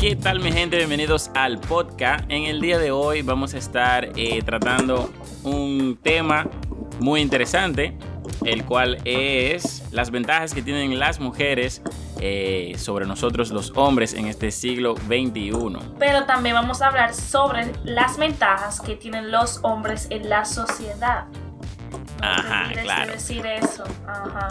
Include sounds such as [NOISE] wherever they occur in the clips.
¿Qué tal mi gente? Bienvenidos al podcast. En el día de hoy vamos a estar eh, tratando un tema muy interesante, el cual es las ventajas que tienen las mujeres eh, sobre nosotros los hombres en este siglo XXI. Pero también vamos a hablar sobre las ventajas que tienen los hombres en la sociedad. No Ajá, claro. decir eso. Ajá.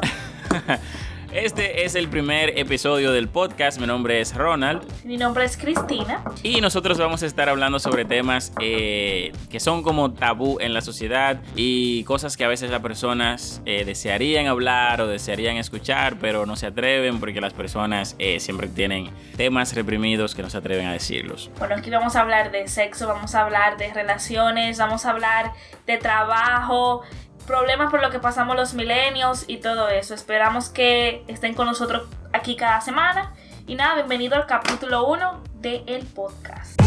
[LAUGHS] Este es el primer episodio del podcast. Mi nombre es Ronald Mi nombre es Cristina. y nosotros vamos a estar hablando sobre temas eh, que son como tabú en la sociedad y cosas que a veces las personas eh, desearían hablar o desearían escuchar, pero no se atreven porque las personas eh, siempre tienen temas reprimidos que no se atreven a decirlos. Bueno, aquí vamos a hablar de sexo, vamos a hablar de relaciones, vamos a hablar de trabajo, problemas por lo que pasamos los milenios y todo eso. Esperamos que estén con nosotros aquí cada semana. Y nada, bienvenido al capítulo 1 del podcast.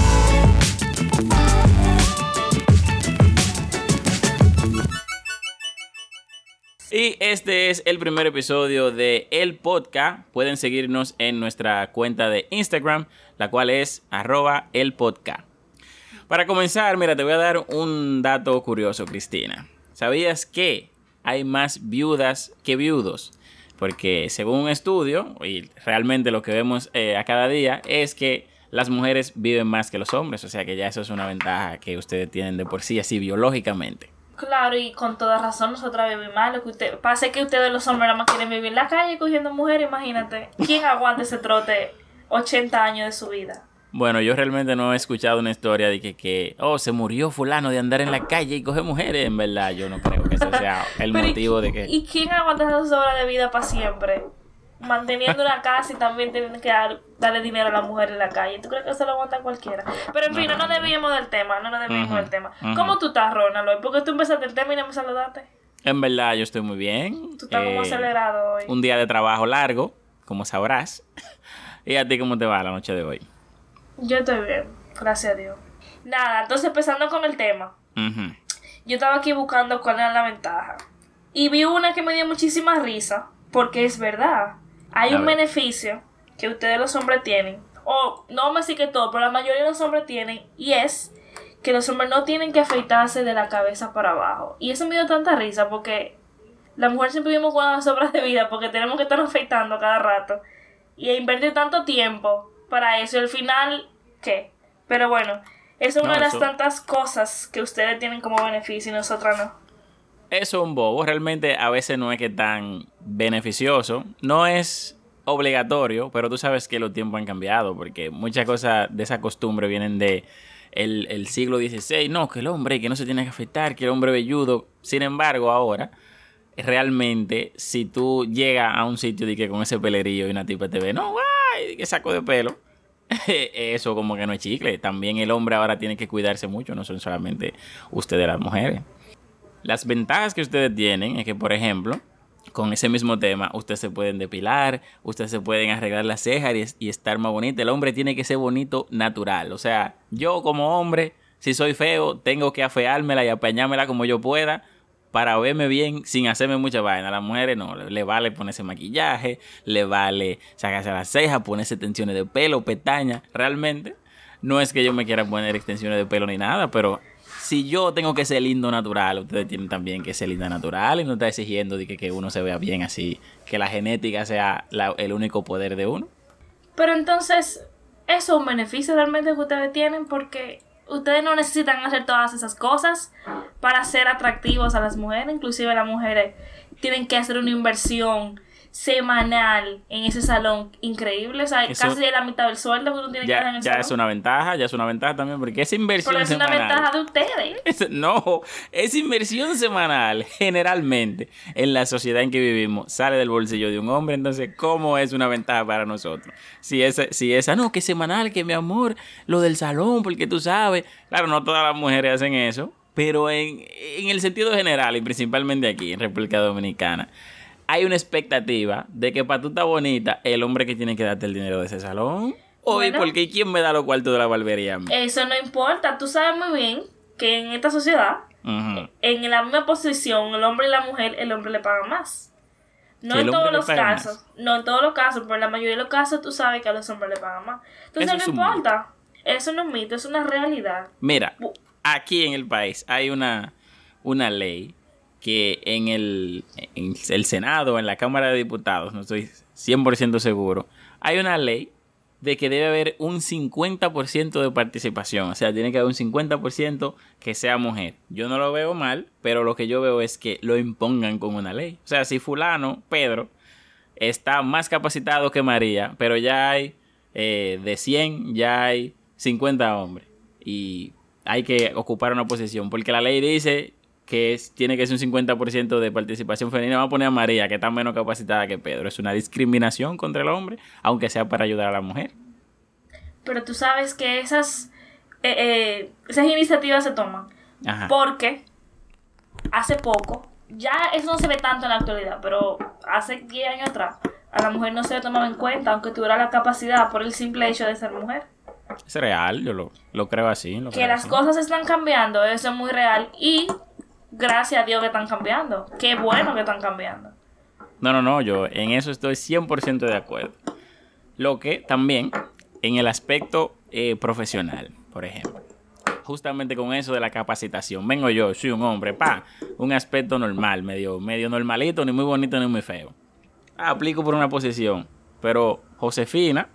Y este es el primer episodio de El Podcast. Pueden seguirnos en nuestra cuenta de Instagram, la cual es arroba el podcast. Para comenzar, mira, te voy a dar un dato curioso, Cristina. ¿Sabías que hay más viudas que viudos? Porque según un estudio, y realmente lo que vemos eh, a cada día, es que las mujeres viven más que los hombres. O sea que ya eso es una ventaja que ustedes tienen de por sí, así biológicamente. Claro, y con toda razón nosotros vivimos mal. Lo que usted, pasa es que ustedes los hombres nada más quieren vivir en la calle cogiendo mujeres, imagínate. ¿Quién aguanta ese trote 80 años de su vida? Bueno, yo realmente no he escuchado una historia de que, que, oh, se murió fulano de andar en la calle y coger mujeres. En verdad, yo no creo que ese sea [LAUGHS] el Pero, ¿y motivo de que... ¿Y quién aguanta esas horas de vida para siempre? Manteniendo una casa y también tienen que dar- darle dinero a la mujer en la calle. ¿Tú crees que eso lo aguanta cualquiera? Pero en fin, no, nos desviemos del tema, no nos Ujú, del tema. ¿Cómo tú estás, Ronald? hoy? Porque tú empezaste el tema y no me saludaste. En verdad, yo estoy muy bien. Tú estás como Eh, acelerado hoy. Un día de trabajo largo, como sabrás. [LAUGHS] ¿Y a ti cómo te va la noche de hoy? Yo estoy bien, gracias a Dios. Nada, entonces empezando con el tema. Yo estaba aquí buscando cuál era la ventaja. Y vi una que me dio muchísima risa, porque es verdad. Hay A un ver. beneficio que ustedes los hombres tienen, o no me sé que todo, pero la mayoría de los hombres tienen, y es que los hombres no tienen que afeitarse de la cabeza para abajo. Y eso me dio tanta risa, porque la mujer siempre vivimos con las obras de vida, porque tenemos que estar afeitando cada rato. Y invertir tanto tiempo para eso, y al final, ¿qué? Pero bueno, es No, una de las eso- tantas cosas que ustedes tienen como beneficio y nosotras no. Eso es un bobo. Realmente a veces no es que tan beneficioso. No es obligatorio, pero tú sabes que los tiempos han cambiado porque muchas cosas de esa costumbre vienen de el, el siglo XVI. No, que el hombre que no se tiene que afeitar, que el hombre velludo. Sin embargo, ahora, realmente, si tú llegas a un sitio y que con ese pelerillo y una tipa te ve, no, guay, que saco de pelo. [LAUGHS] Eso como que no es chicle. También el hombre ahora tiene que cuidarse mucho, no son solamente ustedes las mujeres. Las ventajas que ustedes tienen es que, por ejemplo, con ese mismo tema, ustedes se pueden depilar, ustedes se pueden arreglar las cejas y, estar más bonito. El hombre tiene que ser bonito natural. O sea, yo como hombre, si soy feo, tengo que afeármela y apañármela como yo pueda para verme bien sin hacerme mucha vaina. A las mujeres no, le, le vale ponerse maquillaje, le vale sacarse las cejas, ponerse extensiones de pelo, pestañas. Realmente, no es que yo me quiera poner extensiones de pelo ni nada, pero si yo tengo que ser lindo natural, ustedes tienen también que ser linda natural y no está exigiendo de que, que uno se vea bien así, que la genética sea el único poder de uno. Pero entonces, eso es un beneficio realmente que ustedes tienen porque ustedes no necesitan hacer todas esas cosas para ser atractivos a las mujeres. Inclusive las mujeres tienen que hacer una inversión semanal en ese salón increíble. O sea, Eso- casi la mitad del sueldo que uno tiene que dar en Ya, el ya salón. es una ventaja, ya es una ventaja también, porque esa inversión Pero es una semanal... ventaja de ustedes. [LAUGHS] Es- No, esa inversión semanal generalmente en la sociedad en que vivimos sale del bolsillo de un hombre, entonces ¿cómo es una ventaja para nosotros? Si esa, si esa no, que semanal, que mi amor, lo del salón, porque tú sabes, claro, no todas las mujeres hacen eso, pero en, en el sentido general y principalmente aquí en República Dominicana, hay una expectativa de que para tú estar bonita, el hombre que tiene que darte el dinero de ese salón. Oye, Bueno. porque ¿quién me da los cuartos de la barbería? Eso no importa. Tú sabes muy bien que en esta sociedad, en la misma posición, el hombre y la mujer, el hombre le paga más. No en todos los más. casos, no en todos los casos, pero en la mayoría de los casos tú sabes que a los hombres le pagan más. Entonces Eso no importa. Eso no es un mito, es una realidad. Mira, aquí en el país hay una, una ley que en el, en el Senado, en la Cámara de Diputados, no estoy 100% seguro, hay una ley de que debe haber un 50% de participación. O sea, tiene que haber un 50% que sea mujer. Yo no lo veo mal, pero lo que yo veo es que lo impongan con una ley. O sea, si fulano, Pedro, está más capacitado que María, pero ya hay eh, de 100, ya hay 50 hombres. Y hay que ocupar una posición, porque la ley dice que es- tiene que ser un 50% de participación femenina. Vamos a poner a María, que está menos capacitada que Pedro. Es una discriminación contra el hombre, aunque sea para ayudar a la mujer. Pero tú sabes que esas, eh, eh, esas iniciativas se toman Ajá. porque hace poco, ya eso no se ve tanto en la actualidad, pero hace 10 años atrás, a la mujer no se le tomaba en cuenta, aunque tuviera la capacidad por el simple hecho de ser mujer. Es real, yo lo, lo creo así. lo Que creo las así. cosas están cambiando, eso es muy real y gracias a Dios que están cambiando. Qué bueno que están cambiando. No, no, no, yo en eso estoy 100% de acuerdo. Lo que también en el aspecto eh, profesional, por ejemplo. Justamente con eso de la capacitación. Vengo yo, soy un hombre, pa, un aspecto normal, medio, medio normalito, ni muy bonito ni muy feo. Aplico por una posición. Pero Josefina,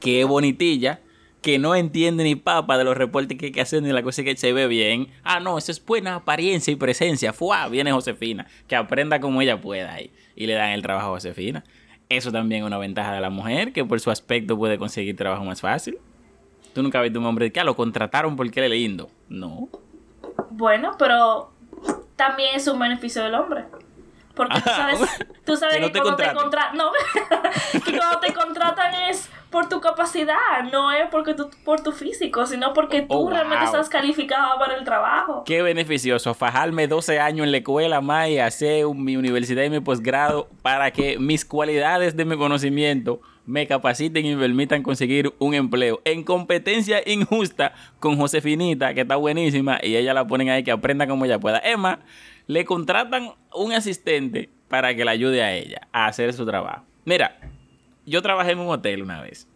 que bonitilla, que no entiende ni papa de los reportes que hay que hacer ni la cosa que se ve bien. Ah, no, eso es buena apariencia y presencia. Fuá, viene Josefina, que aprenda como ella pueda ahí. Y le dan el trabajo a Josefina. Eso también es una ventaja de la mujer, que por su aspecto puede conseguir trabajo más fácil. Tú nunca has visto un hombre que ah, lo contrataron porque es lindo. No. Bueno, pero también es un beneficio del hombre. Porque tú sabes, [LAUGHS] tú sabes Que no te cuando te contratan, no, [LAUGHS] que cuando te contratan es por tu capacidad, no es porque tú, por tu físico, sino porque tú Oh, realmente wow. estás calificado para el trabajo. Qué beneficioso fajarme 12 años en la escuela más y hacer mi universidad y mi posgrado para que mis cualidades de mi conocimiento me capaciten y me permitan conseguir un empleo en competencia injusta con Josefinita, que está buenísima, y ella la ponen ahí que aprenda como ella pueda. Emma, le contratan un asistente para que la ayude a ella a hacer su trabajo. Mira, yo trabajé en un hotel una vez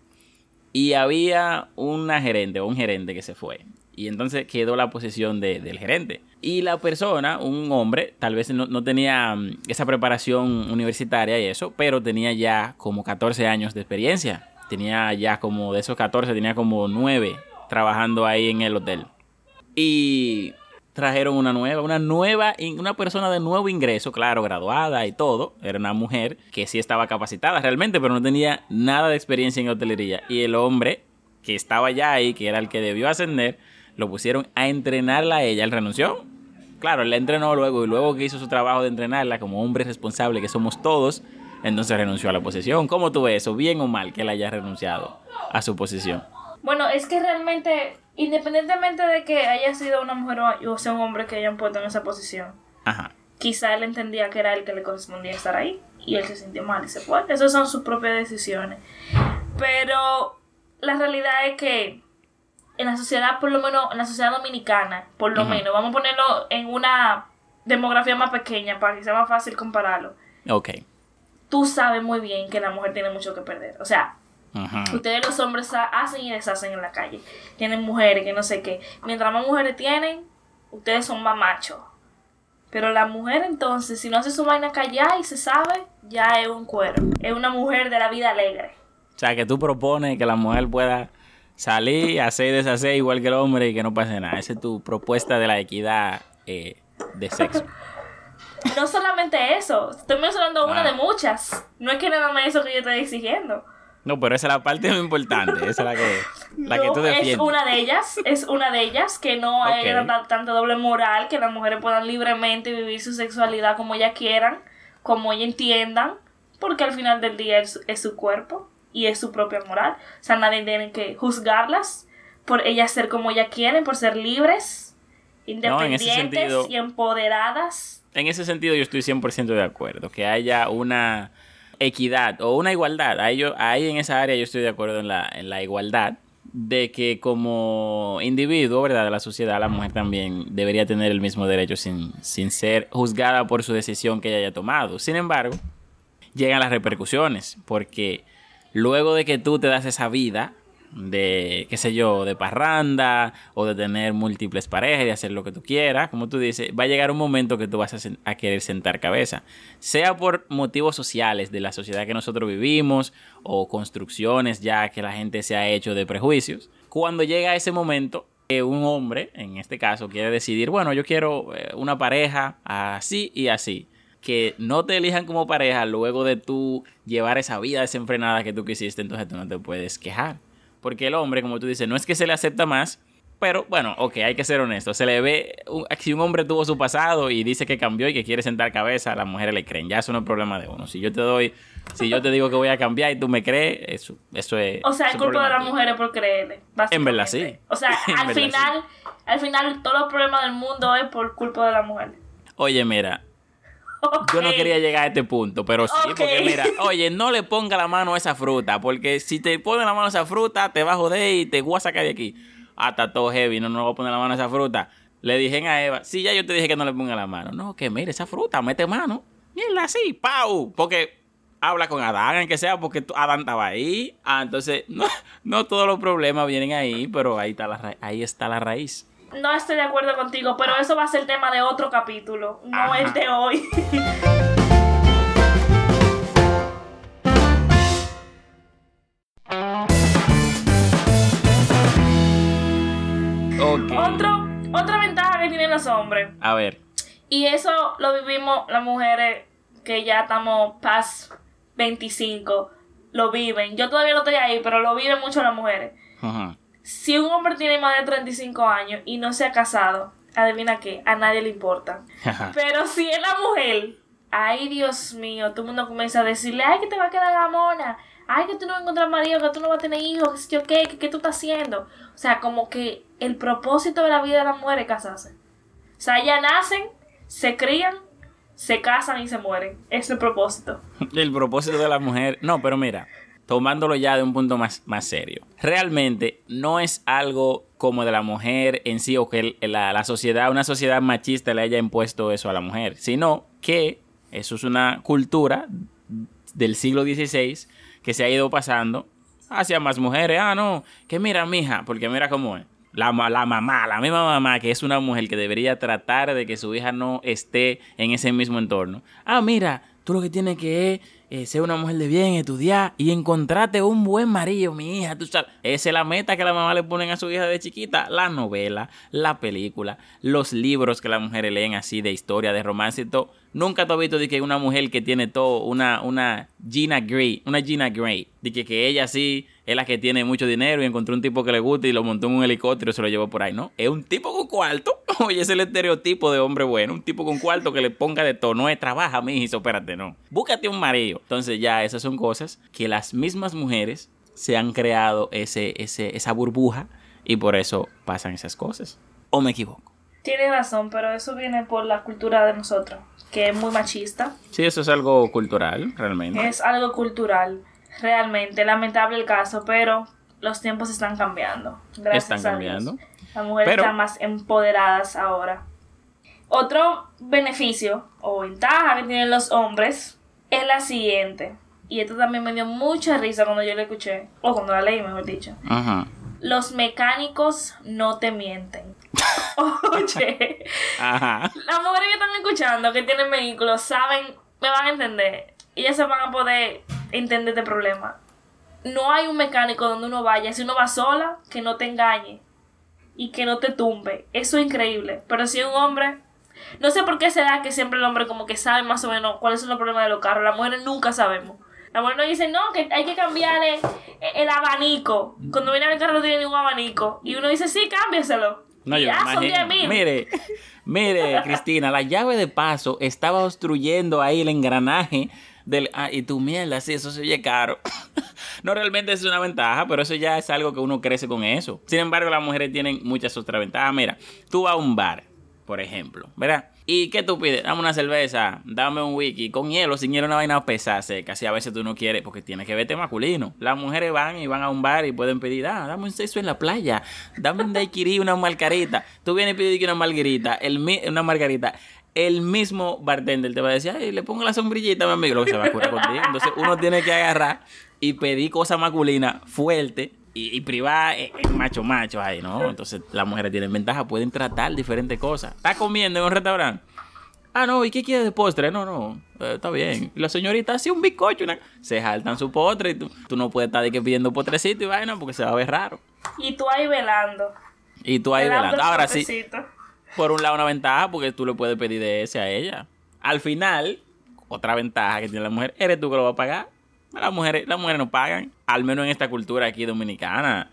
y había una gerente o un gerente que se fue. Y entonces quedó la posición de- del gerente. Y la persona, un hombre, tal vez no, no tenía mm, esa preparación universitaria y eso, pero tenía ya como 14 años de experiencia. Tenía ya como de esos 14, tenía como 9 trabajando ahí en el hotel. Y trajeron una nueva, una nueva, una persona de nuevo ingreso, claro, graduada y todo. Era una mujer que sí estaba capacitada realmente, pero no tenía nada de experiencia en hotelería. Y el hombre que estaba ya ahí, que era el que debió ascender, lo pusieron a entrenarla a ella. Él renunció. Claro, él la entrenó luego y luego que hizo su trabajo de entrenarla como hombre responsable que somos todos, entonces renunció a la posición. ¿Cómo tú ves eso? ¿Bien o mal que él haya renunciado a su posición? Bueno, es que realmente, independientemente de que haya sido una mujer o sea un hombre que hayan puesto en esa posición, Ajá. quizá él entendía que era el que le correspondía estar ahí y él se sintió mal y se fue. Esas son sus propias decisiones. Pero la realidad es que en la sociedad, por lo menos, en la sociedad dominicana, por lo menos, vamos a ponerlo en una demografía más pequeña para que sea más fácil compararlo. Ok. Tú sabes muy bien que la mujer tiene mucho que perder. O sea, Ajá. Ustedes los hombres ha- hacen y deshacen en la calle. Tienen mujeres que no sé qué. Mientras más mujeres tienen, ustedes son más machos. Pero la mujer entonces, si no hace su vaina callada y se sabe, ya es un cuero. Es una mujer de la vida alegre. O sea, que tú propones que la mujer pueda salir, hacer y deshacer igual que el hombre y que no pase nada. Esa es tu propuesta de la equidad eh, de sexo. [LAUGHS] No solamente eso, estoy mencionando una Ah. de muchas. No es que nada más eso que yo estoy exigiendo. No, pero esa es la parte muy importante. Esa es la que, la que tú es defiendes. una de ellas, es una de ellas, que no hay Ok. tanta, doble moral, que las mujeres puedan libremente vivir su sexualidad como ellas quieran, como ellas entiendan, porque al final del día es, es su cuerpo y es su propia moral. O sea, nadie tiene que juzgarlas por ellas ser como ellas quieren, por ser libres, independientes sentido- y empoderadas. En ese sentido yo estoy 100% de acuerdo. Que haya una equidad o una igualdad. Ahí, ahí en esa área yo estoy de acuerdo en la, en la igualdad. De que como individuo, ¿verdad? De la sociedad, la mujer también debería tener el mismo derecho sin, sin ser juzgada por su decisión que ella haya tomado. Sin embargo, llegan las repercusiones, porque luego de que tú te das esa vida de, qué sé yo, de parranda o de tener múltiples parejas y hacer lo que tú quieras, como tú dices, va a llegar un momento que tú vas a, a, querer sentar cabeza, sea por motivos sociales de la sociedad que nosotros vivimos o construcciones ya que la gente se ha hecho de prejuicios. Cuando llega ese momento, que un hombre, en este caso, quiere decidir, bueno, yo quiero eh, una pareja así y así que no te elijan como pareja luego de tú llevar esa vida desenfrenada que tú quisiste, entonces tú no te puedes quejar. Porque el hombre, como tú dices, no es que se le acepta más, pero bueno, ok, hay que ser honesto. Se le ve, si un hombre tuvo su pasado y dice que cambió y que quiere sentar cabeza, las mujeres le creen. Ya eso no es problema de uno. Si yo te doy, si yo te digo que voy a cambiar y tú me crees, eso, eso es... O sea, es culpa de las mujeres por creerle. En verdad sí. O sea, [LAUGHS] al final, al final, todos los problemas del mundo es por culpa de la mujer. Oye, mira, [LAUGHS] yo no quería llegar a este punto, pero sí, porque mira, oye, no le ponga la mano a esa fruta, porque si te pone la mano a esa fruta, te va a joder y te voy a sacar de aquí. Hasta todo heavy, no, no voy a poner la mano a esa fruta. Le dije a Eva, sí, ya yo te dije que no le ponga la mano. No, que mire, esa fruta, mete mano. Mira así, pau. Porque habla con Adán, en que sea, porque Adán estaba ahí. Ah, entonces, [LAUGHS] no, no todos los problemas vienen ahí, pero ahí está la, ahí está la raíz no estoy de acuerdo contigo, pero eso va a ser tema de otro capítulo, no el de hoy. [LAUGHS] Otro, otra ventaja que tienen los hombres. A ver. Y eso lo vivimos las mujeres que ya estamos past 25. Lo viven. Yo todavía no estoy ahí, pero lo viven mucho las mujeres. Ajá. Si un hombre tiene más de 35 años y no se ha casado, adivina qué, a nadie le importa. [LAUGHS] Pero si es la mujer, ay Dios mío, todo el mundo comienza a decirle, ay que te va a quedar la mona, ay que tú no vas a encontrar marido, que tú no vas a tener hijos, que qué, que qué tú estás haciendo. O sea, como que el propósito de la vida de la mujer es casarse. O sea, ya nacen, se crían, se casan y se mueren. Es el propósito. [LAUGHS] el propósito de la mujer. No, pero mira, tomándolo ya de un punto más, más serio. Realmente no es algo como de la mujer en sí o que la, sociedad, una sociedad machista le haya impuesto eso a la mujer, sino que eso es una cultura del siglo XVI que se ha ido pasando hacia más mujeres. Ah, no, que mira, mija, porque mira cómo es. La, la, mamá, la misma mamá, que es una mujer que debería tratar de que su hija no esté en ese mismo entorno. Ah, mira, tú lo que tienes que eh, ser una mujer de bien, estudiar y encontrarte un buen marido, mi hija. Tú sabes, esa es la meta que la mamá le ponen a su hija de chiquita. La novela, la película, los libros que las mujeres leen así de historia, de romance y todo. Nunca te has visto de que una mujer que tiene todo, una, una Gina Gray, una Gina Gray, de que, ella sí es la que tiene mucho dinero y encontró un tipo que le gusta y lo montó en un helicóptero y se lo llevó por ahí, ¿no? Es un tipo con cuarto. [LAUGHS] Oye, es el estereotipo de hombre bueno. Un tipo con cuarto que le ponga de todo. No es trabaja, mi hijo, espérate, no. Búscate un marido. Entonces ya esas son cosas que las mismas mujeres se han creado ese, ese, esa burbuja y por eso pasan esas cosas. ¿O me equivoco? Tienes razón, pero eso viene por la cultura de nosotros, que es muy machista. Sí, eso es algo cultural, realmente. Es algo cultural, realmente. Lamentable el caso, pero los tiempos están cambiando. Gracias están cambiando. Las mujeres están más empoderadas ahora. Otro beneficio o ventaja que tienen los hombres es la siguiente. Y esto también me dio mucha risa cuando yo la escuché, o cuando la leí, mejor dicho. Ajá. Los mecánicos no te mienten. [LAUGHS] Oye, Ajá. las mujeres que están escuchando, que tienen vehículos, saben, me van a entender. Y ellas se van a poder entender este problema. No hay un mecánico donde uno vaya, si uno va sola, que no te engañe y que no te tumbe. Eso es increíble. Pero si un hombre no sé por qué se da que siempre el hombre como que sabe más o menos cuáles son los problemas de los carros. Las mujeres nunca sabemos. Las mujeres nos dicen, no, que hay que cambiarle el abanico. Cuando viene el carro no tiene ningún abanico. Y uno dice, sí, cámbiaselo. No, yo Mire, mire, [LAUGHS] Cristina, la llave de paso estaba obstruyendo ahí el engranaje del... Ah, y tu mierda, sí, eso se oye caro. [LAUGHS] no realmente es una ventaja, pero eso ya es algo que uno crece con eso. Sin embargo, las mujeres tienen muchas otras ventajas. Mira, tú vas a un bar por ejemplo, ¿verdad? ¿Y qué tú pides? Dame una cerveza, dame un wiki, con hielo, sin hielo una vaina pesada seca, a veces tú no quieres, porque tienes que verte masculino. Las mujeres van y van a un bar y pueden pedir, ah, dame un sexo en la playa, dame un daiquiri, una margarita. Tú vienes y pides una margarita, el, una margarita. el mismo bartender te va a decir, ay, le pongo la sombrillita, mi amigo, lo que se va a curar contigo. Entonces uno tiene que agarrar y pedir cosas masculinas fuerte y, y privar en macho macho ahí, ¿no? Entonces las mujeres tienen ventaja, pueden tratar diferentes cosas. ¿Estás comiendo en un restaurante? Ah, no, ¿y qué quieres de postre? No, no, eh, está bien. La señorita hace un bizcocho, una... se jaltan su postre y tú, tú no puedes estar de que pidiendo potrecito y vaina porque se va a ver raro. Y tú ahí velando. Y tú ahí velando. el Ahora sí, por un lado una ventaja porque tú le puedes pedir de ese a ella. Al final, otra ventaja que tiene la mujer, eres tú que lo vas a pagar. Las mujeres, las mujeres no pagan, al menos en esta cultura aquí dominicana.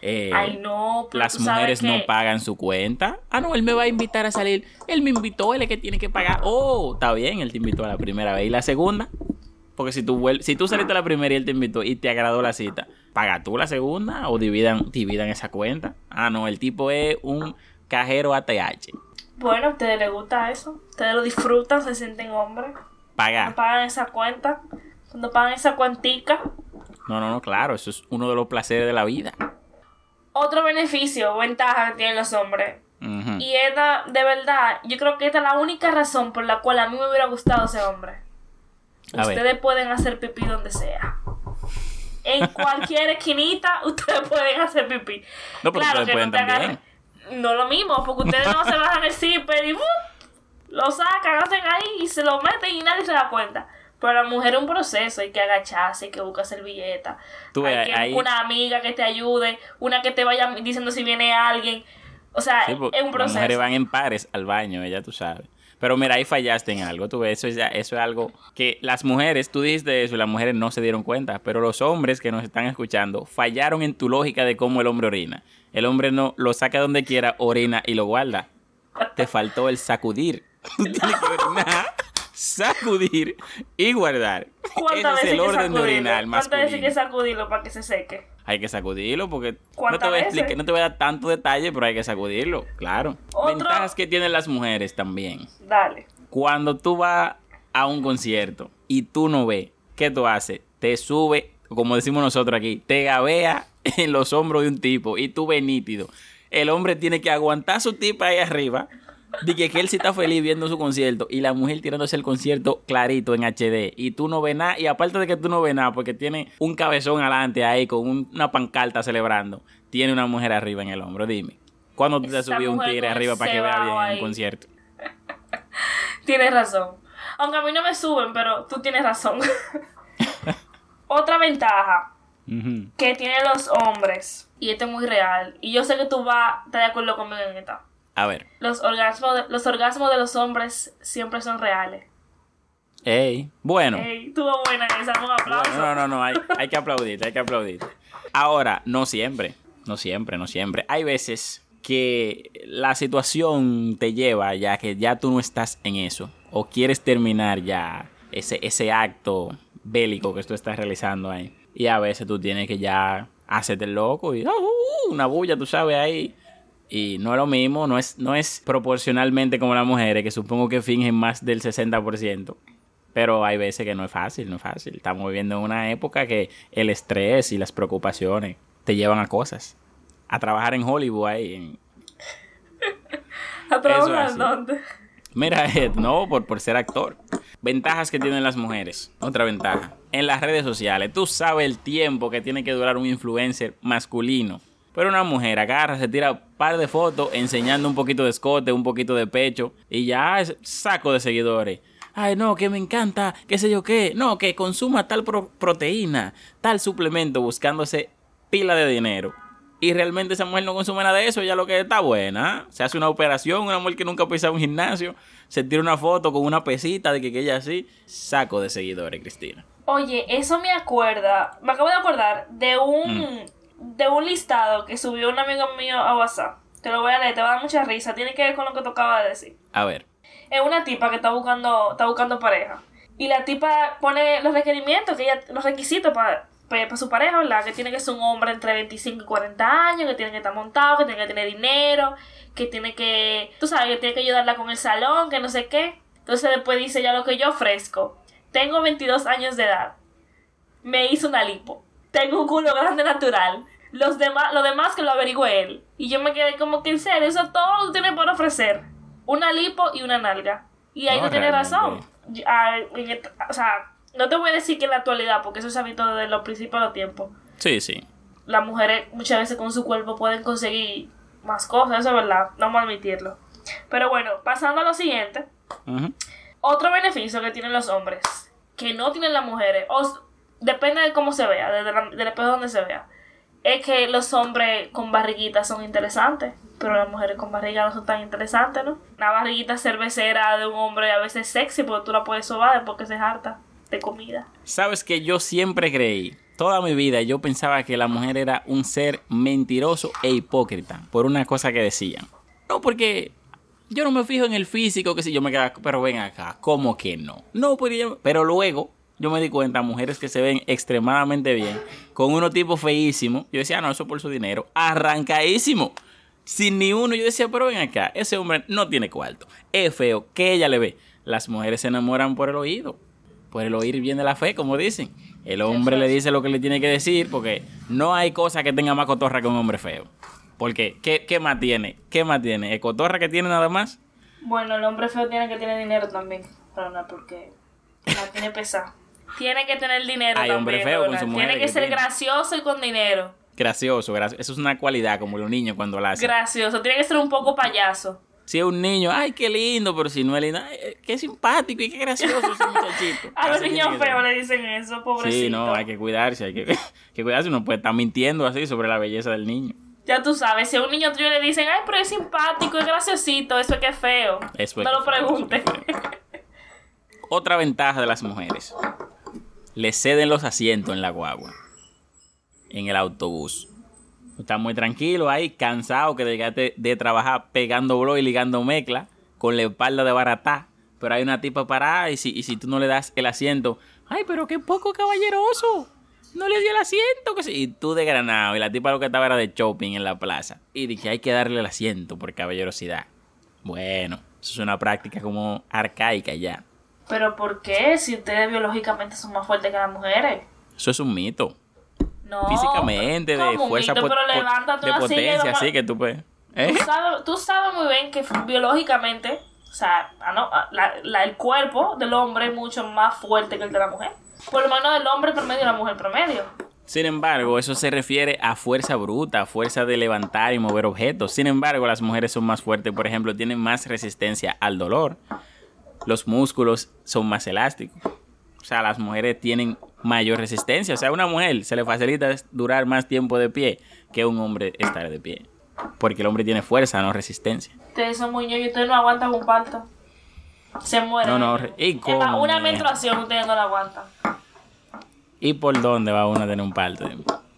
eh, Ay, no, pero las mujeres no pagan su cuenta. Ah, no, él me va a invitar a salir. Él me invitó, él es que tiene que pagar. Oh, está bien, él te invitó a la primera vez. ¿Y la segunda? Porque si tú, vuel- si tú saliste a la primera y él te invitó y te agradó la cita, ¿paga tú la segunda o dividan, dividan esa cuenta? Ah, no, el tipo es un cajero ATH. Bueno, a ustedes les gusta eso. Ustedes lo disfrutan, se sienten hombres. No Pagar. pagan esa cuenta. Cuando pagan esa cuentica. No, no, no, claro, eso es uno de los placeres de la vida. Otro beneficio ventaja que tienen los hombres. Y esta, de verdad, yo creo que esta es la única razón por la cual a mí me hubiera gustado ser hombre. A ver. Ustedes pueden hacer pipí donde sea. En cualquier esquinita, ustedes pueden hacer pipí. No, pero ustedes pueden te también. agarren- No lo mismo, porque ustedes no se bajan el zipper y ¡bup! lo sacan, hacen ahí y se lo meten y nadie se da cuenta. Pero la mujer es un proceso, hay que agacharse, hay que buscar servilleta. Tú hay que ahí- una amiga que te ayude, una que te vaya diciendo si viene alguien. O sea, Sí, es un Las proceso. mujeres van en pares al baño, ya tú sabes. Pero mira, ahí fallaste en algo. Tú ves, eso es, eso es algo que las mujeres, tú dijiste eso y las mujeres no se dieron cuenta. Pero los hombres que nos están escuchando fallaron en tu lógica de cómo el hombre orina. El hombre no lo saca donde quiera, orina y lo guarda. Te faltó el sacudir. [LAUGHS] Tú tienes que orinar, sacudir y guardar. Ese ¿Cuántas es el hay que orden de orinar sacudirlo? ¿Cuántas veces hay que sacudirlo para que se seque? Hay que sacudirlo porque no te, ¿Cuántas voy a explicar, no te voy a dar tanto detalle, pero hay que sacudirlo, claro. Otro- Ventajas que tienen las mujeres también. Dale. Cuando tú vas a un concierto y tú no ves, ¿qué tú haces? Te sube, como decimos nosotros aquí, te gabea en los hombros de un tipo y tú ves nítido. El hombre tiene que aguantar su tipa ahí arriba. De que, él sí está feliz viendo su concierto y la mujer tirándose el concierto clarito en HD y tú no ves nada y aparte de que tú no ves nada porque tiene un cabezón adelante ahí con un- una pancarta celebrando, tiene una mujer arriba en el hombro, dime. ¿Cuándo tú te subido un tigre arriba para que vea bien en un concierto? [LAUGHS] Tienes razón. Aunque a mí no me suben, pero tú tienes razón. [LAUGHS] Otra ventaja que tienen los hombres, y esto es muy real, y yo sé que tú vas a estar de acuerdo conmigo en esta. A ver. Los orgasmos de, los orgasmos de los hombres siempre son reales. Ey, bueno. Ey, estuvo buena esa, un aplauso. Bueno, no, no, no, hay, hay que aplaudir, hay que aplaudir. Ahora, no siempre, no siempre, no siempre. Hay veces que la situación te lleva ya que ya tú no estás en eso o quieres terminar ya ese, ese acto bélico que tú estás realizando ahí. Y a veces tú tienes que ya hacerte loco y ah, uh, una bulla, tú sabes, ahí. Y no es lo mismo, no es, no es proporcionalmente como las mujeres, que supongo que fingen más del 60%. Pero hay veces que no es fácil, no es fácil. Estamos viviendo en una época que el estrés y las preocupaciones te llevan a cosas. A trabajar en Hollywood ahí. en- [LAUGHS] ¿A trabajar dónde? Mira, Ed, no, por, por ser actor. Ventajas que tienen las mujeres. Otra ventaja. En las redes sociales. Tú sabes el tiempo que tiene que durar un influencer masculino. Pero una mujer agarra, se tira par de fotos enseñando un poquito de escote, un poquito de pecho. Y ya es saco de seguidores. Ay, no, que me encanta, qué sé yo qué. No, que consuma tal pro- proteína, tal suplemento, buscándose pila de dinero. Y realmente esa mujer no consume nada de eso, ya lo que está buena. Se hace una operación, una mujer que nunca ha pisado un gimnasio, se tira una foto con una pesita de que, que ella así, saco de seguidores, Cristina. Oye, eso me acuerda, me acabo de acordar de un de un listado que subió un amigo mío a WhatsApp. Te lo voy a leer, te va a dar mucha risa, tiene que ver con lo que tocaba de decir. A ver. Es una tipa que está buscando está buscando pareja. Y la tipa pone los requerimientos, que ella, los requisitos para para su pareja, ¿verdad? Que tiene que ser un hombre entre 25 y 40 años, que tiene que estar montado, que tiene que tener dinero, que tiene que, tú sabes, que tiene que ayudarla con el salón, que no sé qué. Entonces después dice ya lo que yo ofrezco. Tengo 22 años de edad. Me hizo una lipo. Tengo un culo grande natural. Los demás, lo demás que lo averigüe él. Y yo me quedé como que en serio, eso todo tú tienes por ofrecer. Una lipo y una nalga. Y ahí No, no, tienes razón. Ah, o sea, no te voy a decir que en la actualidad, porque eso se ha visto desde los principios de los tiempos. Sí, sí. Las mujeres muchas veces con su cuerpo pueden conseguir más cosas, eso es verdad, no vamos a admitirlo. Pero bueno, pasando a lo siguiente, otro beneficio que tienen los hombres, que no tienen las mujeres, o depende de cómo se vea, desde la- del espejo donde se vea, es que los hombres con barriguitas son interesantes, pero las mujeres con barriga no son tan interesantes, ¿no? Una barriguita cervecera de un hombre a veces sexy, porque tú la puedes sobar después que se harta de comida. Sabes que yo siempre creí, toda mi vida yo pensaba que la mujer era un ser mentiroso e hipócrita por una cosa que decían. No, porque yo no me fijo en el físico, que si yo me quedaba, pero ven acá, ¿cómo que no? No, pero, pero luego yo me di cuenta, mujeres que se ven extremadamente bien, con unos tipos feísimos, yo decía, "Ah, no, eso por su dinero, arrancadísimo. Sin ni uno, yo decía, pero ven acá, ese hombre no tiene cuarto, es feo, que ella le ve. Las mujeres se enamoran por el oído por el oír bien de la fe, como dicen. El hombre le dice lo que le tiene que decir porque no hay cosa que tenga más cotorra que un hombre feo. Porque, ¿qué, qué más tiene? ¿Qué más tiene? ¿El cotorra que tiene nada más? Bueno, el hombre feo tiene que tener dinero también, porque la tiene pesada. Tiene que tener dinero Hay también, hombre feo con su mujer Tiene que, que ser tiene. gracioso y con dinero. Gracioso, gracioso. Eso es una cualidad como los niños cuando la hacen. Gracioso, tiene que ser un poco payaso. Si es un niño, ay, qué lindo, pero si no es lindo, ay, eh, qué simpático y qué gracioso ese [LAUGHS] muchachito. A los niños feos le dicen eso, pobrecito. Sí, no, hay que cuidarse, hay que, [LAUGHS] que cuidarse. Uno puede estar mintiendo así sobre la belleza del niño. Ya tú sabes, si a un niño tuyo le dicen, ay, pero es simpático, es graciosito, eso es que es feo. Eso es no que lo preguntes. [LAUGHS] Otra ventaja de las mujeres. Le ceden los asientos en la guagua. En el autobús. Está muy tranquilo ahí, cansado que llegaste de trabajar pegando blo y ligando mezcla con la espalda de baratá. Pero hay una tipa parada y si, y si tú no le das el asiento, ay, pero qué poco caballeroso. No le dio el asiento. Que. Y tú de granado y la tipa lo que estaba era de shopping en la plaza. Y dije, hay que darle el asiento por caballerosidad. Bueno, eso es una práctica como arcaica ya. Pero ¿por qué? Si ustedes biológicamente son más fuertes que las mujeres. Eso es un mito. No. Físicamente, de ¿Cómo un fuerza mito? Pero de potencia, así que tú puedes. ¿Eh? Tú sabes, tú sabes muy bien que biológicamente, o sea, ah, no, ah, la- la- el cuerpo del hombre es mucho más fuerte que el de la mujer. Por lo menos del hombre promedio y la mujer promedio. Sin embargo, eso se refiere a fuerza bruta, a fuerza de levantar y mover objetos. Sin embargo, las mujeres son más fuertes, por ejemplo, tienen más resistencia al dolor. Los músculos son más elásticos. O sea, las mujeres tienen mayor resistencia. O sea, a una mujer se le facilita durar más tiempo de pie que a un hombre estar de pie. Porque el hombre tiene fuerza, no resistencia. Ustedes son muy ñoños ustedes no aguantan un parto. Se mueren. No, no, ¿y cómo, una menstruación ustedes no la aguantan. ¿Y por dónde va uno a tener un parto?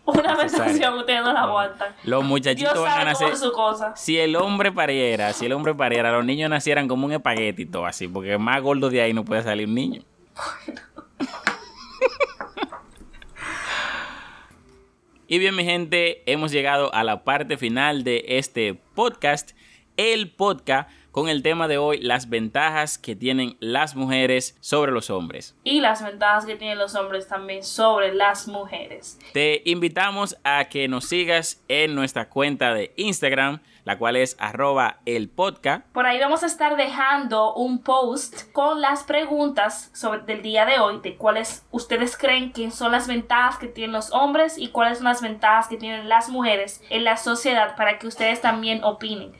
Una menstruación ustedes no la aguantan. Los Dios muchachitos van a nacer. su cosa. Si el hombre pariera, si el hombre pariera, los niños nacieran como un espagueti todo así, porque más gordo de ahí no puede salir un niño. [LAUGHS] y bien, mi gente, hemos llegado a la parte final de este podcast. El podcast con el tema de hoy, las ventajas que tienen las mujeres sobre los hombres. Y las ventajas que tienen los hombres también sobre las mujeres. Te invitamos a que nos sigas en nuestra cuenta de Instagram, la cual es arroba el podcast. Por ahí vamos a estar dejando un post con las preguntas sobre del día de hoy, de cuáles ustedes creen que son las ventajas que tienen los hombres y cuáles son las ventajas que tienen las mujeres en la sociedad para que ustedes también opinen.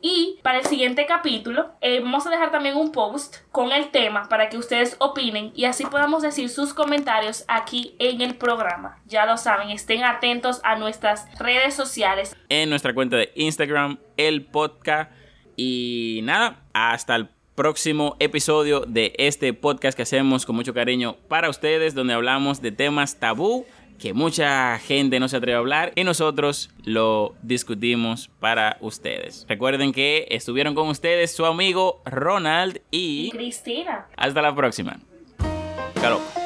Y para el siguiente capítulo eh, vamos a dejar también un post con el tema para que ustedes opinen y así podamos decir sus comentarios aquí en el programa. Ya lo saben, estén atentos a nuestras redes sociales. en nuestra cuenta de Instagram, el podcast. Y nada, hasta el próximo episodio de este podcast que hacemos con mucho cariño para ustedes, donde hablamos de temas tabú que mucha gente no se atreve a hablar y nosotros lo discutimos para ustedes. Recuerden que estuvieron con ustedes su amigo Ronald y Cristina. hasta la próxima. Luego.